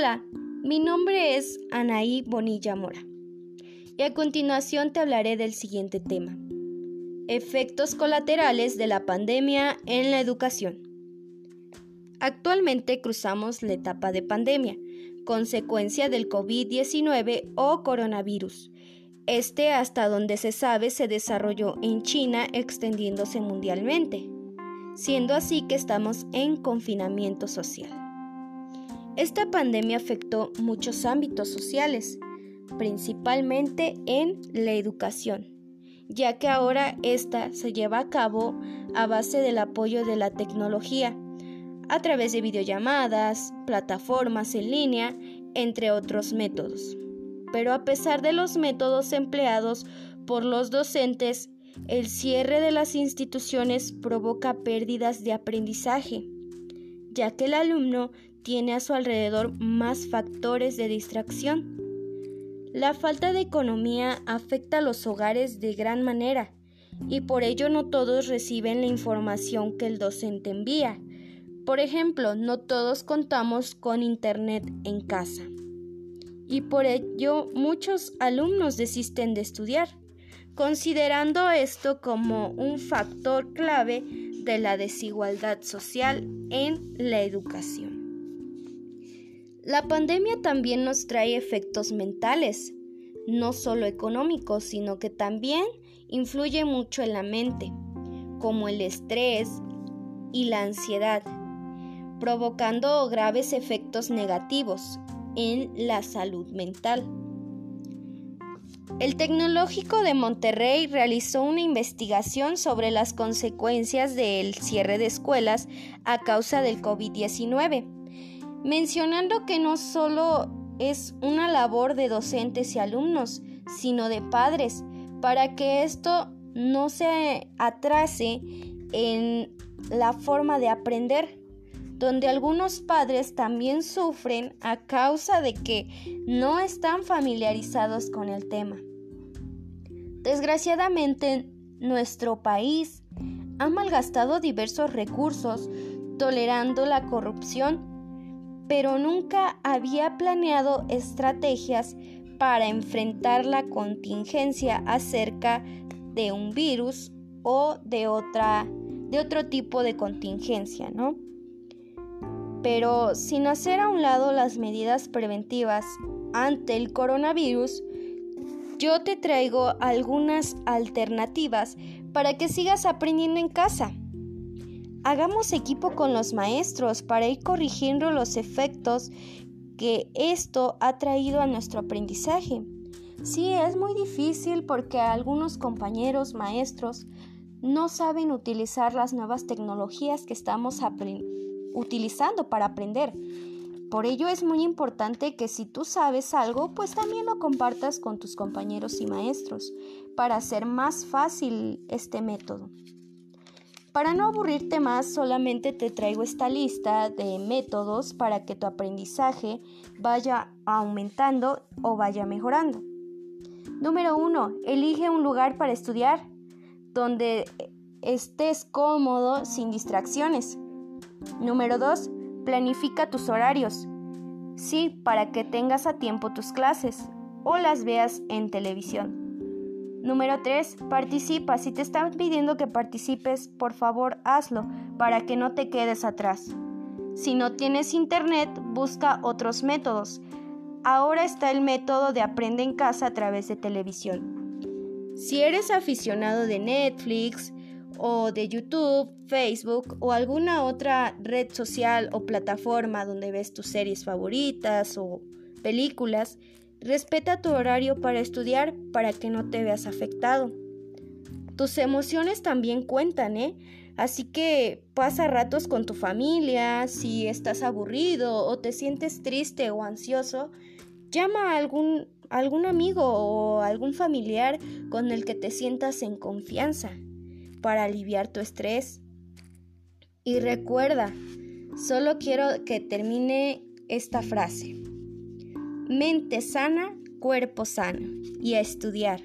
Hola, mi nombre es Anaí Bonilla Mora y a continuación te hablaré del siguiente tema. Efectos colaterales de la pandemia en la educación. Actualmente cruzamos la etapa de pandemia, consecuencia del COVID-19 o coronavirus. Este, hasta donde se sabe, se desarrolló en China extendiéndose mundialmente, siendo así que estamos en confinamiento social. Esta pandemia afectó muchos ámbitos sociales, principalmente en la educación, ya que ahora esta se lleva a cabo a base del apoyo de la tecnología, a través de videollamadas, plataformas en línea, entre otros métodos. Pero a pesar de los métodos empleados por los docentes, el cierre de las instituciones provoca pérdidas de aprendizaje, ya que el alumno tiene a su alrededor más factores de distracción. La falta de economía afecta a los hogares de gran manera y por ello no todos reciben la información que el docente envía. Por ejemplo, no todos contamos con Internet en casa y por ello muchos alumnos desisten de estudiar, considerando esto como un factor clave de la desigualdad social en la educación. La pandemia también nos trae efectos mentales, no solo económicos, sino que también influye mucho en la mente, como el estrés y la ansiedad, provocando graves efectos negativos en la salud mental. El Tecnológico de Monterrey realizó una investigación sobre las consecuencias del cierre de escuelas a causa del COVID-19 mencionando que no solo es una labor de docentes y alumnos, sino de padres, para que esto no se atrase en la forma de aprender, donde algunos padres también sufren a causa de que no están familiarizados con el tema. Desgraciadamente, nuestro país ha malgastado diversos recursos tolerando la corrupción pero nunca había planeado estrategias para enfrentar la contingencia acerca de un virus o de otra de otro tipo de contingencia, ¿no? Pero sin hacer a un lado las medidas preventivas ante el coronavirus, yo te traigo algunas alternativas para que sigas aprendiendo en casa. Hagamos equipo con los maestros para ir corrigiendo los efectos que esto ha traído a nuestro aprendizaje. Sí, es muy difícil porque algunos compañeros maestros no saben utilizar las nuevas tecnologías que estamos utilizando para aprender. Por ello es muy importante que si tú sabes algo, pues también lo compartas con tus compañeros y maestros para hacer más fácil este método. Para no aburrirte más, solamente te traigo esta lista de métodos para que tu aprendizaje vaya aumentando o vaya mejorando. Número 1. Elige un lugar para estudiar donde estés cómodo sin distracciones. Número 2. Planifica tus horarios. Sí, para que tengas a tiempo tus clases o las veas en televisión. Número 3. Participa. Si te están pidiendo que participes, por favor hazlo para que no te quedes atrás. Si no tienes internet, busca otros métodos. Ahora está el método de aprende en casa a través de televisión. Si eres aficionado de Netflix o de YouTube, Facebook o alguna otra red social o plataforma donde ves tus series favoritas o películas, Respeta tu horario para estudiar para que no te veas afectado. Tus emociones también cuentan, ¿eh? Así que pasa ratos con tu familia, si estás aburrido o te sientes triste o ansioso, llama a algún, algún amigo o algún familiar con el que te sientas en confianza para aliviar tu estrés. Y recuerda, solo quiero que termine esta frase. Mente sana, cuerpo sano. Y a estudiar.